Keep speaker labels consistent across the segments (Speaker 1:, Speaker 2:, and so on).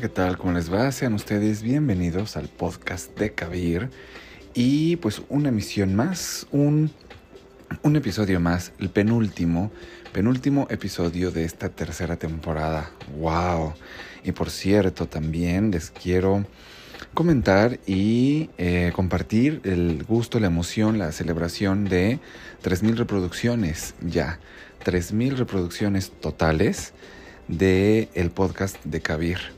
Speaker 1: ¿qué tal? ¿Cómo les va? Sean ustedes bienvenidos al podcast de Kabir. Y pues una emisión más, un, un episodio más, el penúltimo, penúltimo episodio de esta tercera temporada. ¡Wow! Y por cierto, también les quiero comentar y eh, compartir el gusto, la emoción, la celebración de 3.000 reproducciones ya. 3.000 reproducciones totales de el podcast de Kabir.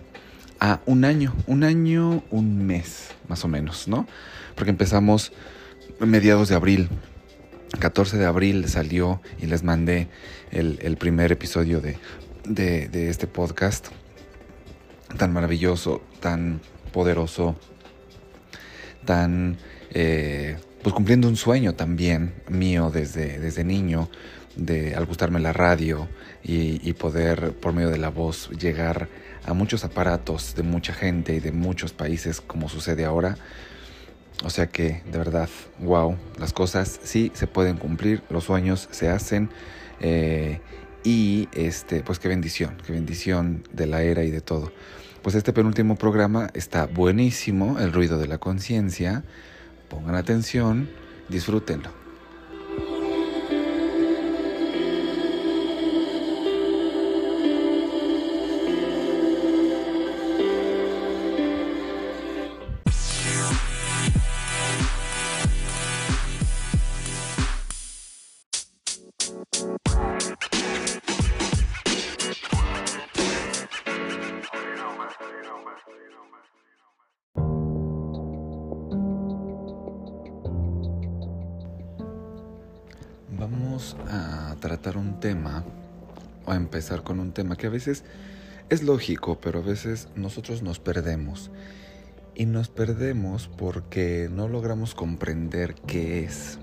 Speaker 1: A un año, un año, un mes, más o menos, ¿no? Porque empezamos mediados de abril. 14 de abril salió y les mandé el, primer episodio de, este podcast tan maravilloso, tan poderoso, tan, eh, pues cumpliendo un sueño también mío desde, desde niño, de al gustarme la radio y, poder por medio de la voz llegar a muchos aparatos de mucha gente y de muchos países como sucede ahora. O sea que de verdad, wow, las cosas sí se pueden cumplir, los sueños se hacen eh, y este, pues qué bendición, qué bendición de la era y de todo. Pues este penúltimo programa está buenísimo, el ruido de la conciencia. Pongan atención, disfrútenlo. Tema o empezar con un tema que a veces es lógico, pero a veces nosotros nos perdemos. Y nos perdemos porque no logramos comprender qué es.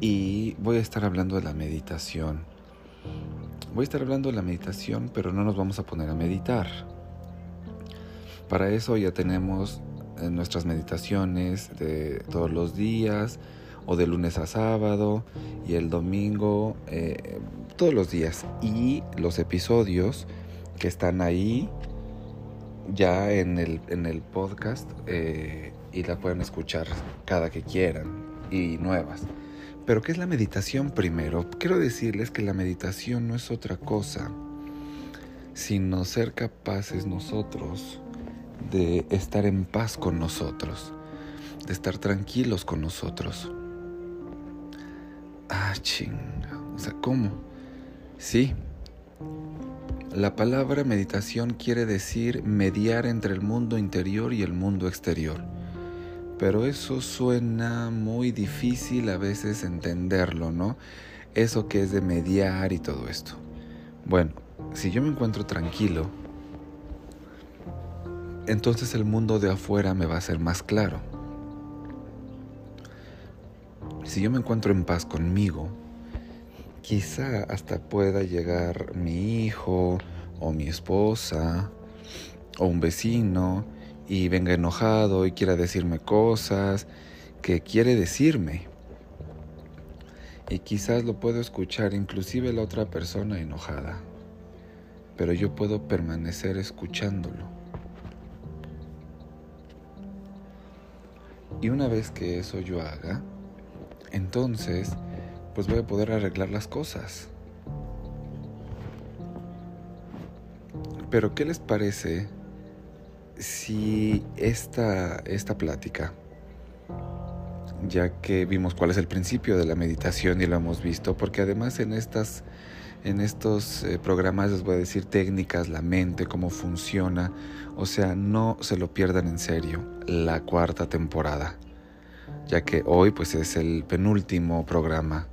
Speaker 1: Y voy a estar hablando de la meditación. Voy a estar hablando de la meditación, pero no nos vamos a poner a meditar. Para eso ya tenemos eh, nuestras meditaciones de todos los días o de lunes a sábado y el domingo eh, todos los días y los episodios que están ahí ya en el, en el podcast eh, y la pueden escuchar cada que quieran y nuevas. Pero ¿qué es la meditación primero? Quiero decirles que la meditación no es otra cosa, sino ser capaces nosotros de estar en paz con nosotros, de estar tranquilos con nosotros. Ah, chinga. O sea, ¿cómo? Sí. La palabra meditación quiere decir mediar entre el mundo interior y el mundo exterior. Pero eso suena muy difícil a veces entenderlo, ¿no? Eso que es de mediar y todo esto. Bueno, si yo me encuentro tranquilo, entonces el mundo de afuera me va a ser más claro. Si yo me encuentro en paz conmigo, quizá hasta pueda llegar mi hijo o mi esposa o un vecino y venga enojado y quiera decirme cosas que quiere decirme. Y quizás lo puedo escuchar inclusive la otra persona enojada, pero yo puedo permanecer escuchándolo. Y una vez que eso yo haga, entonces pues voy a poder arreglar las cosas. Pero ¿qué les parece si esta, esta plática, ya que vimos cuál es el principio de la meditación y lo hemos visto, porque además en estas en estos eh, programas les voy a decir técnicas, la mente, cómo funciona, o sea, no se lo pierdan en serio, la cuarta temporada, ya que hoy pues es el penúltimo programa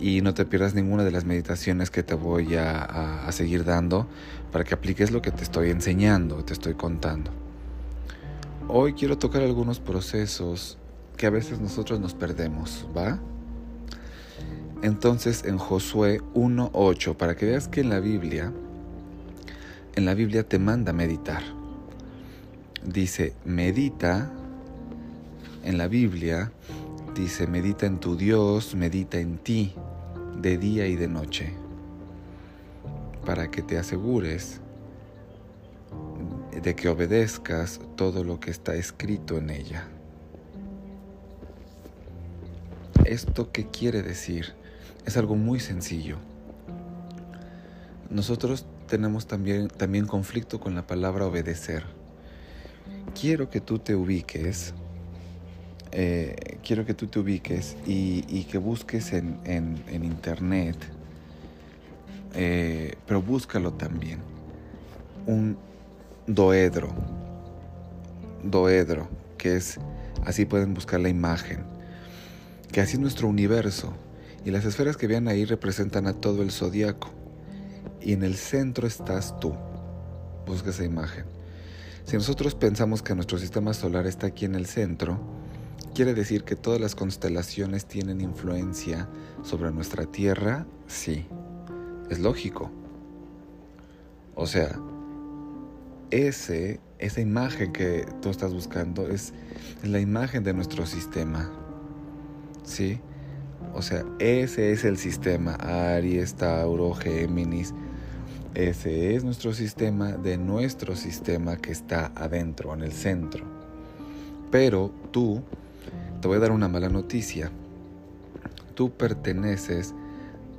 Speaker 1: y no te pierdas ninguna de las meditaciones que te voy a, a, seguir dando para que apliques lo que te estoy enseñando, te estoy contando. Hoy quiero tocar algunos procesos que a veces nosotros nos perdemos, ¿va? Entonces en Josué 1.8, para que veas que en la Biblia, en la Biblia te manda meditar. Dice, medita, en la Biblia dice, medita en tu Dios, medita en ti de día y de noche, para que te asegures de que obedezcas todo lo que está escrito en ella. ¿Esto qué quiere decir? Es algo muy sencillo. Nosotros tenemos también, también conflicto con la palabra obedecer. Quiero que tú te ubiques, eh, quiero que tú te ubiques y, que busques en, internet, eh, pero búscalo también, un doedro, doedro, que es, así pueden buscar la imagen, que así es nuestro universo, y las esferas que vean ahí representan a todo el zodiaco y en el centro estás tú. Busca esa imagen. Si nosotros pensamos que nuestro sistema solar está aquí en el centro, quiere decir que todas las constelaciones tienen influencia sobre nuestra Tierra, sí. Es lógico. O sea, ese, esa imagen que tú estás buscando es la imagen de nuestro sistema. ¿Sí? O sea, ese es el sistema. Aries, Tauro, Géminis. Ese es nuestro sistema de nuestro sistema que está adentro, en el centro. Pero tú, te voy a dar una mala noticia. Tú perteneces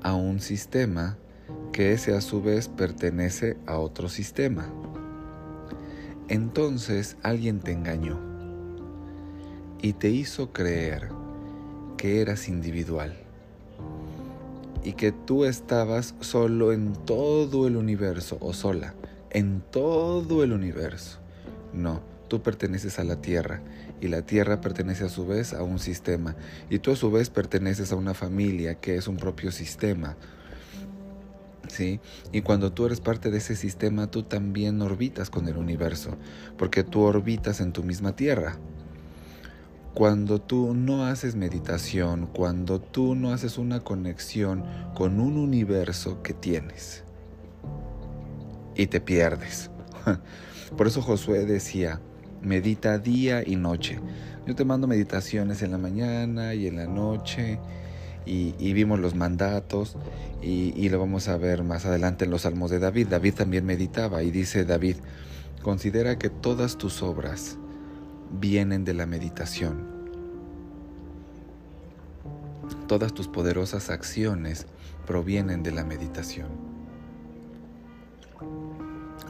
Speaker 1: a un sistema que ese a su vez pertenece a otro sistema. Entonces alguien te engañó y te hizo creer que eras individual y que tú estabas solo en todo el universo o sola, en todo el universo. No, tú perteneces a la Tierra y la Tierra pertenece a su vez a un sistema y tú a su vez perteneces a una familia que es un propio sistema. ¿Sí? Y cuando tú eres parte de ese sistema, tú también orbitas con el universo, porque tú orbitas en tu misma Tierra. Cuando tú no haces meditación, cuando tú no haces una conexión con un universo que tienes y te pierdes. Por eso Josué decía, medita día y noche. Yo te mando meditaciones en la mañana y en la noche y, vimos los mandatos y, y, lo vamos a ver más adelante en los salmos de David. David también meditaba y dice David, considera que todas tus obras vienen de la meditación. Todas tus poderosas acciones provienen de la meditación.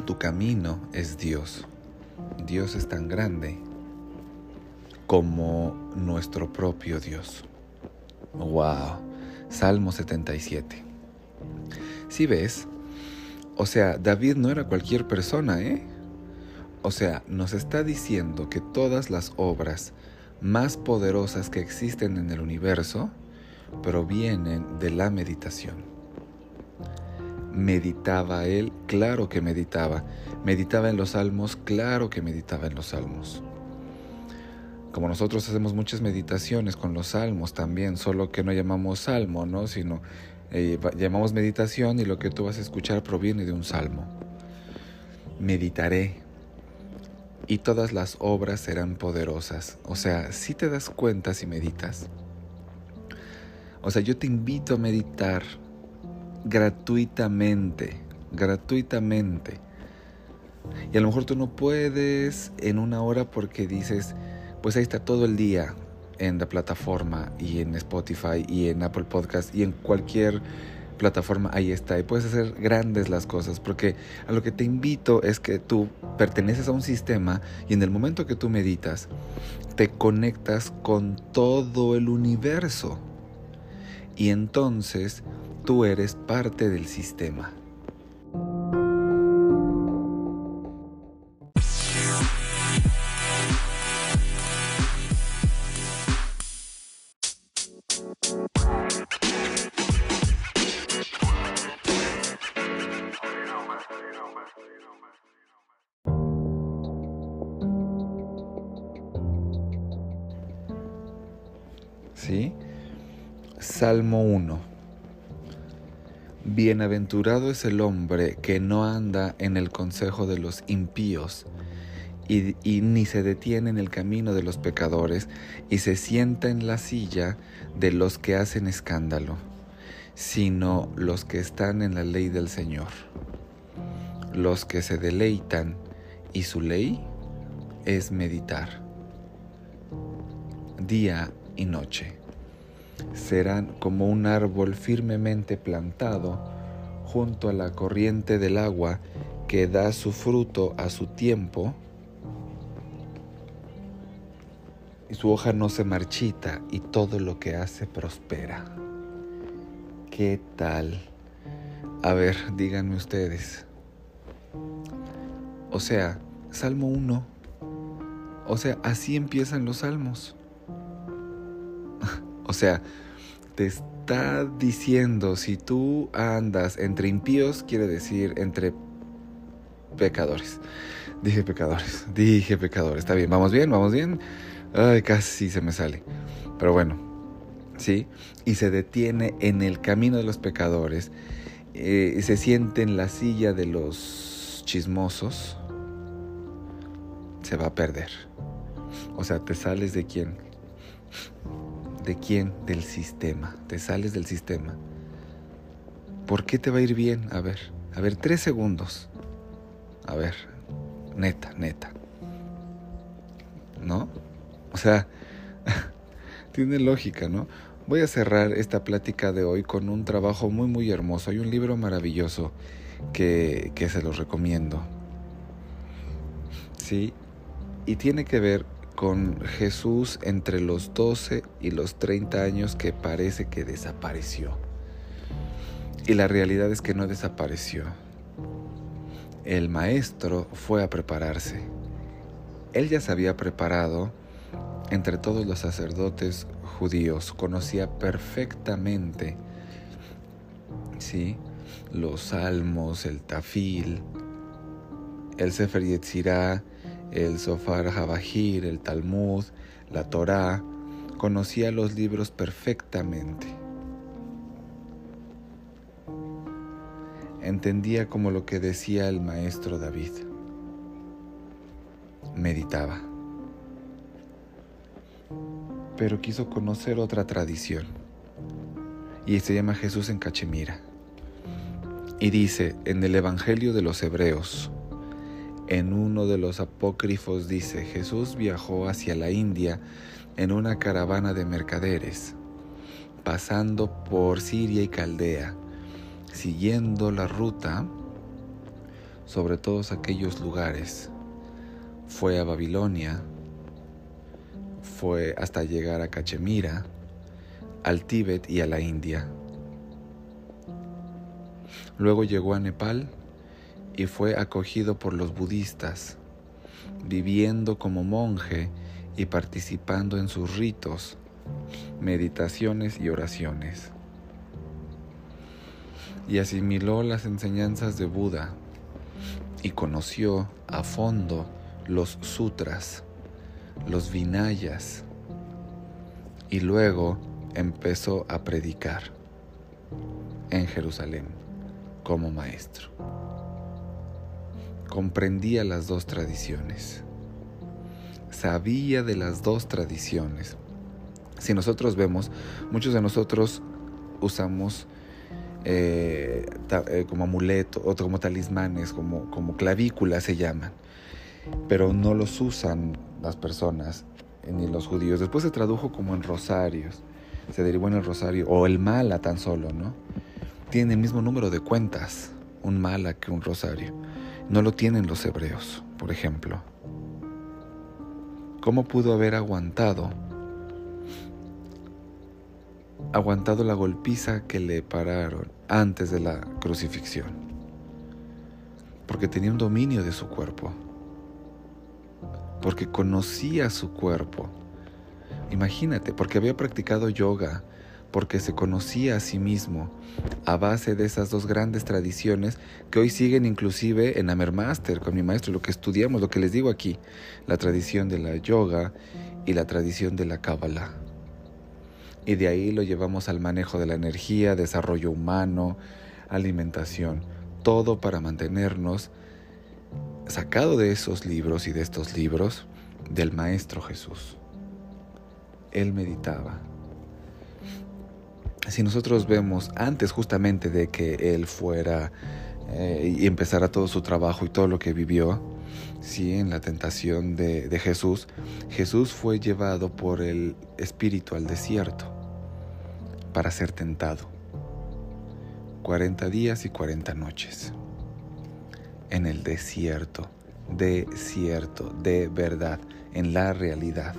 Speaker 1: Tu camino es Dios. Dios es tan grande como nuestro propio Dios. Wow. Salmo 77. Si ves, o sea, David no era cualquier persona, ¿eh? O sea, nos está diciendo que todas las obras más poderosas que existen en el universo provienen de la meditación. ¿Meditaba él? Claro que meditaba. ¿Meditaba en los salmos? Claro que meditaba en los salmos. Como nosotros hacemos muchas meditaciones con los salmos también, solo que no llamamos salmo, ¿no? Sino eh, llamamos meditación y lo que tú vas a escuchar proviene de un salmo. Meditaré, y todas las obras serán poderosas. O sea, si te das cuenta si meditas. O sea, yo te invito a meditar gratuitamente, gratuitamente. Y a lo mejor tú no puedes en una hora porque dices, pues ahí está todo el día en la plataforma y en Spotify y en Apple Podcast y en cualquier plataforma, ahí está. Y puedes hacer grandes las cosas, porque a lo que te invito es que tú perteneces a un sistema y en el momento que tú meditas, te conectas con todo el universo. Y entonces tú eres parte del sistema. Salmo 1 Bienaventurado es el hombre que no anda en el consejo de los impíos y, ni se detiene en el camino de los pecadores y se sienta en la silla de los que hacen escándalo, sino los que están en la ley del Señor, los que se deleitan y su ley es meditar día y noche. Serán como un árbol firmemente plantado junto a la corriente del agua que da su fruto a su tiempo y su hoja no se marchita y todo lo que hace prospera. ¿Qué tal? A ver, díganme ustedes. O sea, Salmo 1. O sea, así empiezan los salmos. O sea, te está diciendo, si tú andas entre impíos, quiere decir entre pecadores. Dije pecadores, dije pecadores. Está bien, vamos bien, vamos bien. Ay, casi se me sale. Pero bueno, ¿sí? Y se detiene en el camino de los pecadores. Eh, se siente en la silla de los chismosos. Se va a perder. O sea, te sales de quién? ¿De quién? Del sistema. Te sales del sistema. ¿Por qué te va a ir bien? A ver, a ver, tres segundos. A ver, neta, neta. ¿No? O sea, tiene lógica, ¿no? Voy a cerrar esta plática de hoy con un trabajo muy, muy hermoso. Hay un libro maravilloso que, que se los recomiendo. ¿Sí? Y tiene que ver con Jesús entre los 12 y los 30 años que parece que desapareció. Y la realidad es que no desapareció. El maestro fue a prepararse. Él ya se había preparado entre todos los sacerdotes judíos, conocía perfectamente ¿sí? los salmos, el tafil, el Sefer Yetzirah, el Sofar Habajir, el Talmud, la Torá, conocía los libros perfectamente. Entendía como lo que decía el maestro David. Meditaba pero quiso conocer otra tradición. Y se llama Jesús en Cachemira. Y dice en el Evangelio de los Hebreos, en uno de los apócrifos dice, Jesús viajó hacia la India en una caravana de mercaderes, pasando por Siria y Caldea, siguiendo la ruta sobre todos aquellos lugares. Fue a Babilonia, fue hasta llegar a Cachemira, al Tíbet y a la India. Luego llegó a Nepal y fue acogido por los budistas, viviendo como monje y participando en sus ritos, meditaciones y oraciones. Y asimiló las enseñanzas de Buda y conoció a fondo los sutras los Vinayas y luego empezó a predicar en Jerusalén como maestro. Comprendía las dos tradiciones, sabía de las dos tradiciones. Si nosotros vemos, muchos de nosotros usamos eh, eh, como amuleto o como talismanes, como, como clavículas se llaman, pero no los usan las personas ni los judíos. Después se tradujo como en rosarios, se derivó en el rosario, o el mala tan solo, ¿no? Tiene el mismo número de cuentas un mala que un rosario. No lo tienen los hebreos, por ejemplo. ¿Cómo pudo haber aguantado? Aguantado la golpiza que le pararon antes de la crucifixión. Porque tenía un dominio de su cuerpo porque conocía su cuerpo. Imagínate, porque había practicado yoga, porque se conocía a sí mismo a base de esas dos grandes tradiciones que hoy siguen inclusive en Amer Master con mi maestro, lo que estudiamos, lo que les digo aquí, la tradición de la yoga y la tradición de la Kabbalah. Y de ahí lo llevamos al manejo de la energía, desarrollo humano, alimentación, todo para mantenernos sacado de esos libros y de estos libros del Maestro Jesús. Él meditaba. Si nosotros vemos antes justamente de que Él fuera eh, y empezara todo su trabajo y todo lo que vivió, sí, en la tentación de, de Jesús, Jesús fue llevado por el Espíritu al desierto para ser tentado. 40 días y 40 noches en el desierto, desierto, de verdad, en la realidad.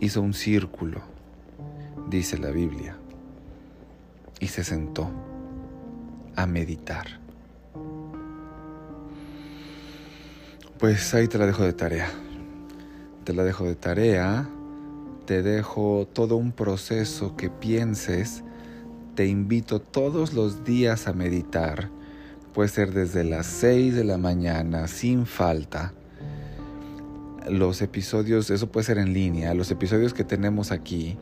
Speaker 1: Hizo un círculo, dice la Biblia, y se sentó a meditar. Pues ahí te la dejo de tarea. Te la dejo de tarea. Te dejo todo un proceso que pienses. Te invito todos los días a meditar. Puede ser desde las 6 de la mañana, sin falta. Los episodios, eso puede ser en línea, los episodios que tenemos aquí.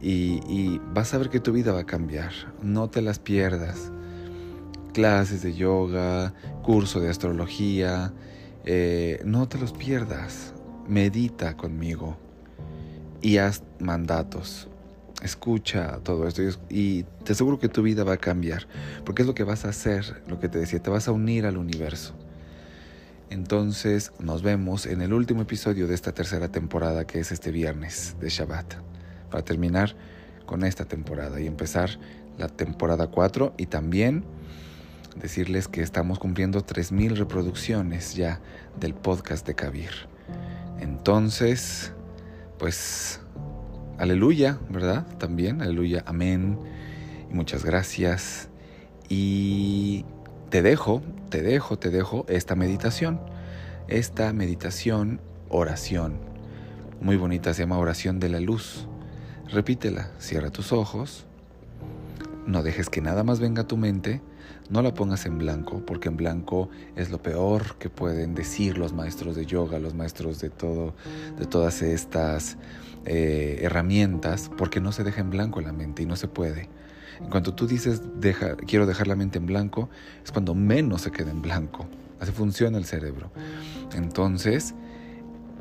Speaker 1: Y, vas a ver que tu vida va a cambiar. No te las pierdas. Clases de yoga, curso de astrología, eh, no te los pierdas. Medita conmigo y haz mandatos. Escucha todo esto y te aseguro que tu vida va a cambiar, porque es lo que vas a hacer, lo que te decía, te vas a unir al universo. Entonces nos vemos en el último episodio de esta tercera temporada que es este viernes de Shabbat, para terminar con esta temporada y empezar la temporada 4 y también decirles que estamos cumpliendo 3.000 reproducciones ya del podcast de Kabir. Entonces, pues, aleluya, ¿verdad? También, aleluya, amén. Y muchas gracias. Y te dejo, te dejo, te dejo esta meditación. Esta meditación, oración. Muy bonita, se llama oración de la luz. Repítela, cierra tus ojos. No dejes que nada más venga a tu mente no la pongas en blanco, porque en blanco es lo peor que pueden decir los maestros de yoga, los maestros de todo, de todas estas eh, herramientas, porque no se deja en blanco la mente y no se puede. En cuanto tú dices quiero dejar la mente en blanco, es cuando menos se queda en blanco. Así funciona el cerebro. Entonces,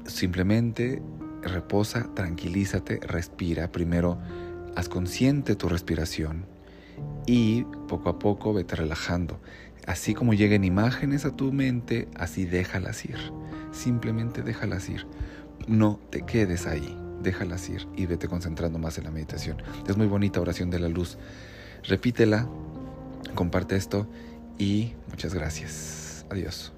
Speaker 1: simplemente reposa, tranquilízate, respira. Primero, haz consciente tu respiración y poco a poco vete relajando. Así como lleguen imágenes a tu mente, así déjalas ir. Simplemente déjalas ir. No te quedes ahí, déjalas ir y vete concentrando más en la meditación. Es muy bonita oración de la luz. Repítela, comparte esto y muchas gracias. Adiós.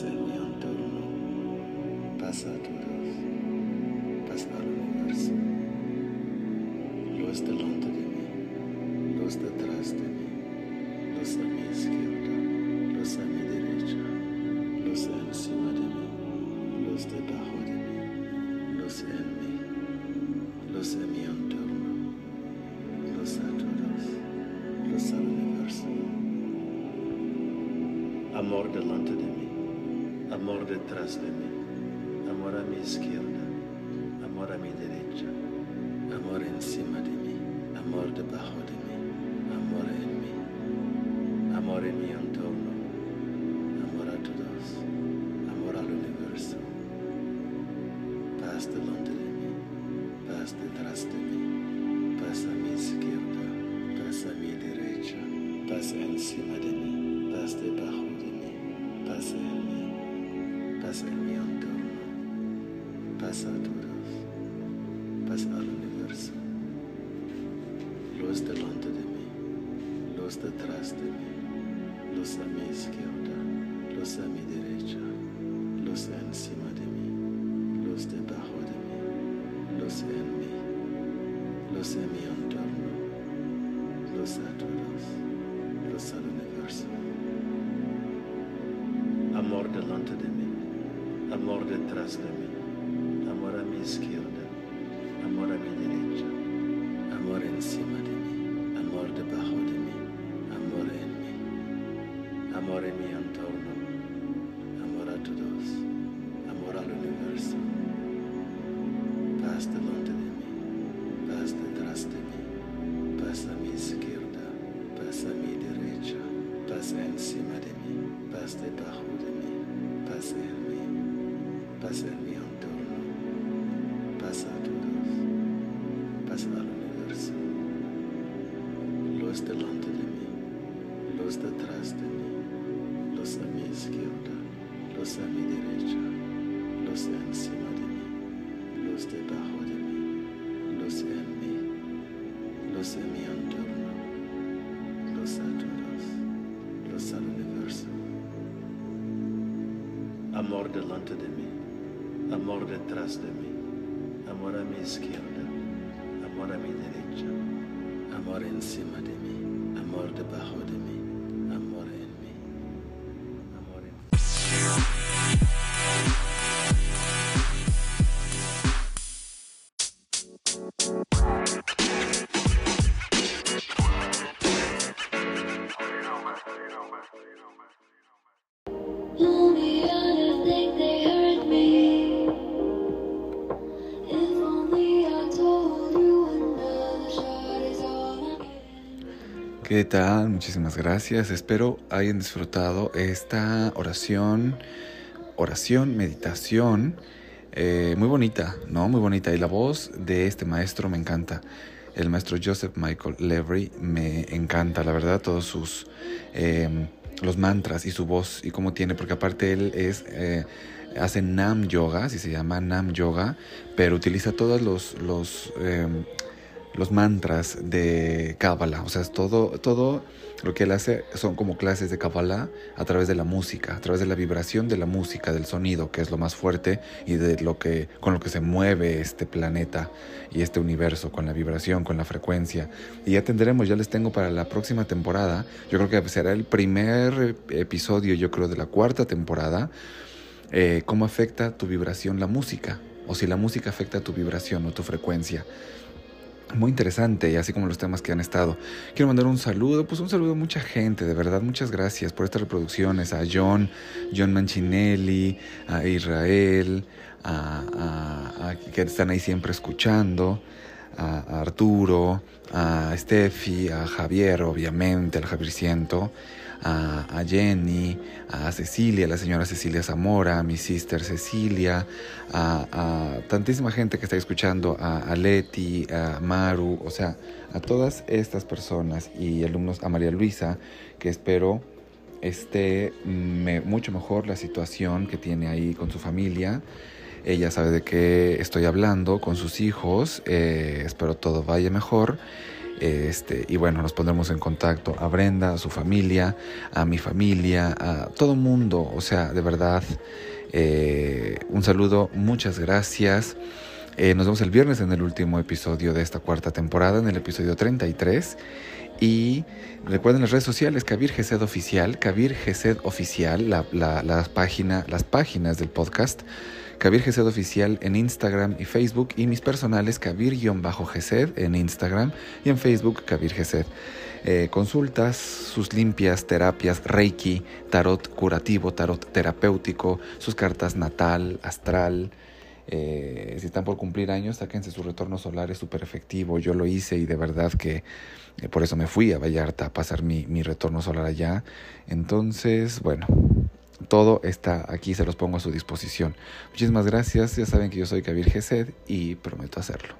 Speaker 2: En mi entorno, paz a todos, paz al universo, luz delante de mí, luz detrás de mí, luz a mi izquierda, luz a mi derecha, luz encima de mí, luz debajo de mí, luz en mí, luz en mi entorno, luz a todos, luz al universo. Amor delante de mí, amor detrás de mí, amor a mi izquierda, amor a mi derecha, amor encima de mí, amor debajo de mí, amor en mí, amor en mi entorno, amor a todos, amor al universo, paz delante de mí, paz detrás de mí, paz a mi izquierda, paz a mi derecha, paz encima de mí, paz en mi entorno, paz a todos, paz al universo, luz delante de mí, luz detrás de mí, luz a mi izquierda, luz a mi derecha, luz encima de mí, luz debajo de mí, luz en mí, luz en mi entorno, luz a todos, amor detrás de mí, amor a mi izquierda, amor a mi derecha, amor encima de mí, amor debajo de mí, amor en mí, amor en mi entorno, amor a todos, amor al universo. Paz delante de mí, paz detrás de mí, paz a mi izquierda, paz a mi derecha, paz encima de mí, paz debajo de mí, paz en mi entorno, paz a todos, paz al universo. Luz delante de mí, luz detrás de mí, luz a mi izquierda, luz a mi derecha, luz encima de mí, luz debajo de mí, luz en mí, luz en mi entorno, luz a todos, luz al universo. Amor delante de mí, amor detrás de mí, amor a mi izquierda, amor a mi derecha, amor encima de mí, amor debajo de mí,
Speaker 1: ¿Qué tal? Muchísimas gracias. Espero hayan disfrutado esta oración, oración, meditación, eh, muy bonita, ¿no? Muy bonita. Y la voz de este maestro me encanta. El maestro Joseph Michael Levery me encanta, la verdad, todos sus... eh, los mantras y su voz y cómo tiene, porque aparte él es... eh, hace Nam Yoga, si se llama Nam Yoga, pero utiliza todos los, los, eh, los mantras de Kabbalah. O sea, todo, todo lo que él hace son como clases de Kabbalah a través de la música, a través de la vibración de la música, del sonido, que es lo más fuerte y de lo que, con lo que se mueve este planeta y este universo, con la vibración, con la frecuencia. Y ya tendremos, ya les tengo para la próxima temporada. Yo creo que será el primer episodio, yo creo, de la cuarta temporada. eh, cómo afecta tu vibración la música, o si la música afecta tu vibración o tu frecuencia. Muy interesante, así como los temas que han estado. Quiero mandar un saludo, pues un saludo a mucha gente, de verdad, muchas gracias por estas reproducciones, a John, John Manchinelli, a Israel, a, a- que están ahí siempre escuchando, a, a Arturo, a Steffi, a Javier, obviamente, al Javier Ciento, a, a Jenny, a Cecilia, la señora Cecilia Zamora, a mi sister Cecilia, a, tantísima gente que está escuchando, a, Leti, a Maru, o sea, a todas estas personas y alumnos, a María Luisa, que espero esté me- mucho mejor la situación que tiene ahí con su familia. Ella sabe de qué estoy hablando con sus hijos. eh, espero todo vaya mejor. Este, y bueno, nos pondremos en contacto a Brenda, a su familia, a mi familia, a todo mundo. O sea, de verdad, eh, un saludo, muchas gracias. Eh, nos vemos el viernes en el último episodio de esta cuarta temporada, en el episodio 33. Y recuerden las redes sociales, Kabir Gesed Oficial, Kabir Gesed Oficial, la, la, las, página, las páginas del podcast, Kabir Gesed Oficial en Instagram y Facebook, y mis personales, Kabir-Gesed en Instagram y en Facebook, Kabir Gesed. Eh, consultas, sus limpias, terapias, Reiki, tarot curativo, tarot terapéutico, sus cartas natal, astral. Eh, si están por cumplir años, sáquense su retorno solar, es súper efectivo. Yo lo hice y de verdad que eh, por eso me fui a Vallarta a pasar mi, mi retorno solar allá. Entonces, bueno, todo está aquí, se los pongo a su disposición. Muchísimas gracias, ya saben que yo soy Kabir Gesed y prometo hacerlo.